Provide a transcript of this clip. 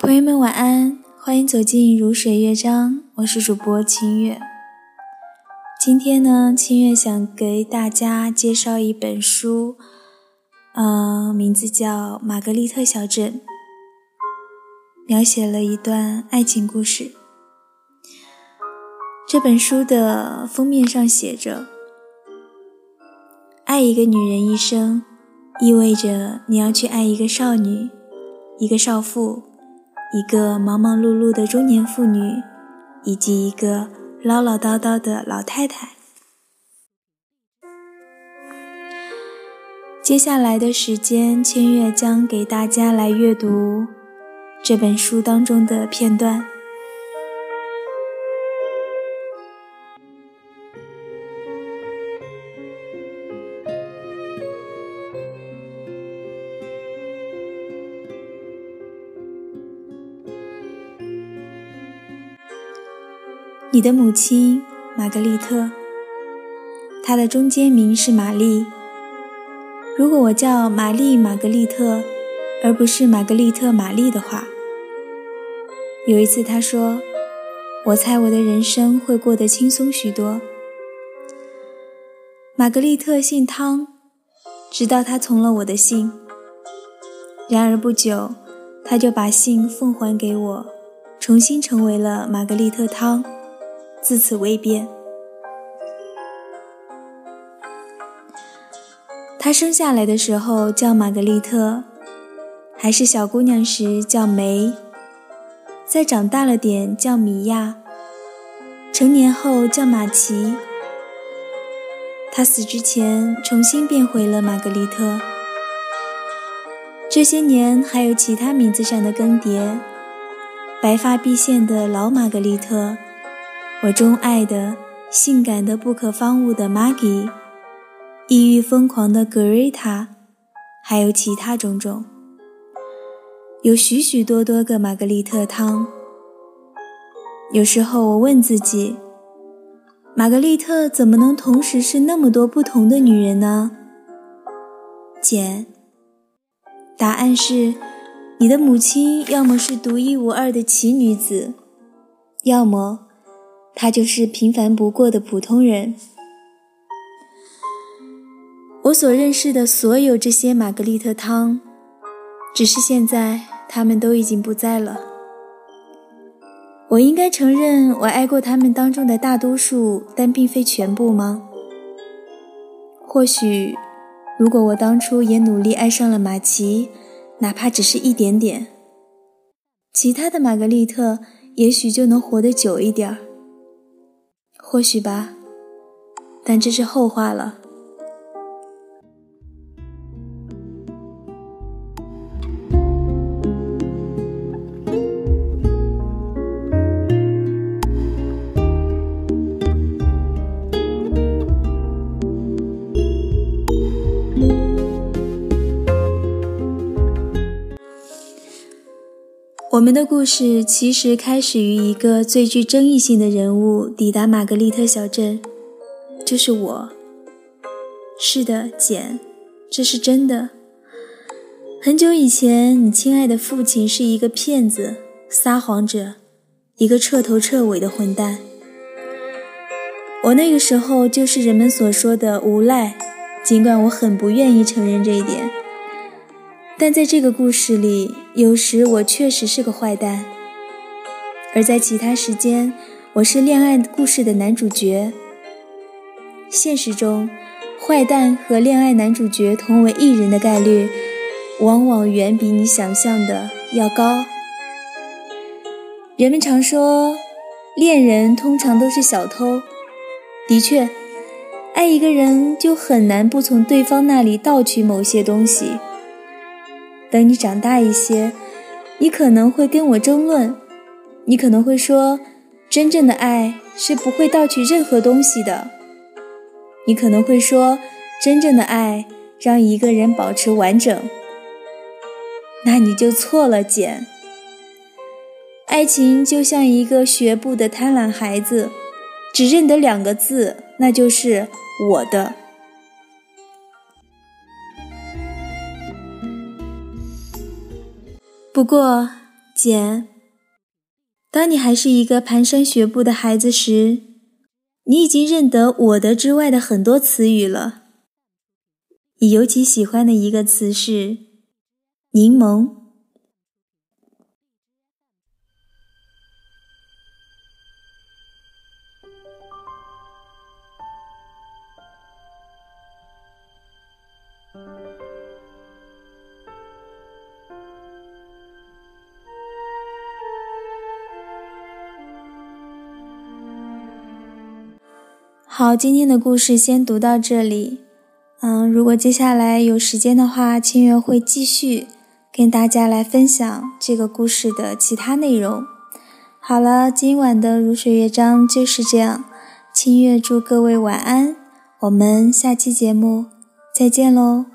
朋友们晚安，欢迎走进如水乐章，我是主播清月。今天呢，清月想给大家介绍一本书，呃，名字叫《玛格丽特小镇》，描写了一段爱情故事。这本书的封面上写着：“爱一个女人一生，意味着你要去爱一个少女，一个少妇。”一个忙忙碌碌的中年妇女，以及一个唠唠叨叨的老太太。接下来的时间，千月将给大家来阅读这本书当中的片段。你的母亲玛格丽特，她的中间名是玛丽。如果我叫玛丽玛格丽特，而不是玛格丽特玛丽的话，有一次她说：“我猜我的人生会过得轻松许多。”玛格丽特姓汤，直到她从了我的姓。然而不久，她就把姓奉还给我，重新成为了玛格丽特汤。自此未变。她生下来的时候叫玛格丽特，还是小姑娘时叫梅，再长大了点叫米娅，成年后叫玛琪。她死之前重新变回了玛格丽特。这些年还有其他名字上的更迭：白发碧线的老玛格丽特。我钟爱的、性感的、不可方物的 Maggie，抑郁疯狂的 Greta，还有其他种种，有许许多多个玛格丽特汤。有时候我问自己，玛格丽特怎么能同时是那么多不同的女人呢？简，答案是，你的母亲要么是独一无二的奇女子，要么。他就是平凡不过的普通人。我所认识的所有这些玛格丽特汤，只是现在他们都已经不在了。我应该承认我爱过他们当中的大多数，但并非全部吗？或许，如果我当初也努力爱上了马奇，哪怕只是一点点，其他的玛格丽特也许就能活得久一点儿。或许吧，但这是后话了。我们的故事其实开始于一个最具争议性的人物抵达玛格丽特小镇，就是我。是的，简，这是真的。很久以前，你亲爱的父亲是一个骗子、撒谎者，一个彻头彻尾的混蛋。我那个时候就是人们所说的无赖，尽管我很不愿意承认这一点。但在这个故事里，有时我确实是个坏蛋，而在其他时间，我是恋爱故事的男主角。现实中，坏蛋和恋爱男主角同为一人的概率，往往远比你想象的要高。人们常说，恋人通常都是小偷。的确，爱一个人就很难不从对方那里盗取某些东西。等你长大一些，你可能会跟我争论，你可能会说，真正的爱是不会盗取任何东西的。你可能会说，真正的爱让一个人保持完整。那你就错了，简。爱情就像一个学步的贪婪孩子，只认得两个字，那就是我的。不过，姐，当你还是一个蹒跚学步的孩子时，你已经认得“我的”之外的很多词语了。你尤其喜欢的一个词是“柠檬”。好，今天的故事先读到这里。嗯，如果接下来有时间的话，清月会继续跟大家来分享这个故事的其他内容。好了，今晚的如水乐章就是这样。清月祝各位晚安，我们下期节目再见喽。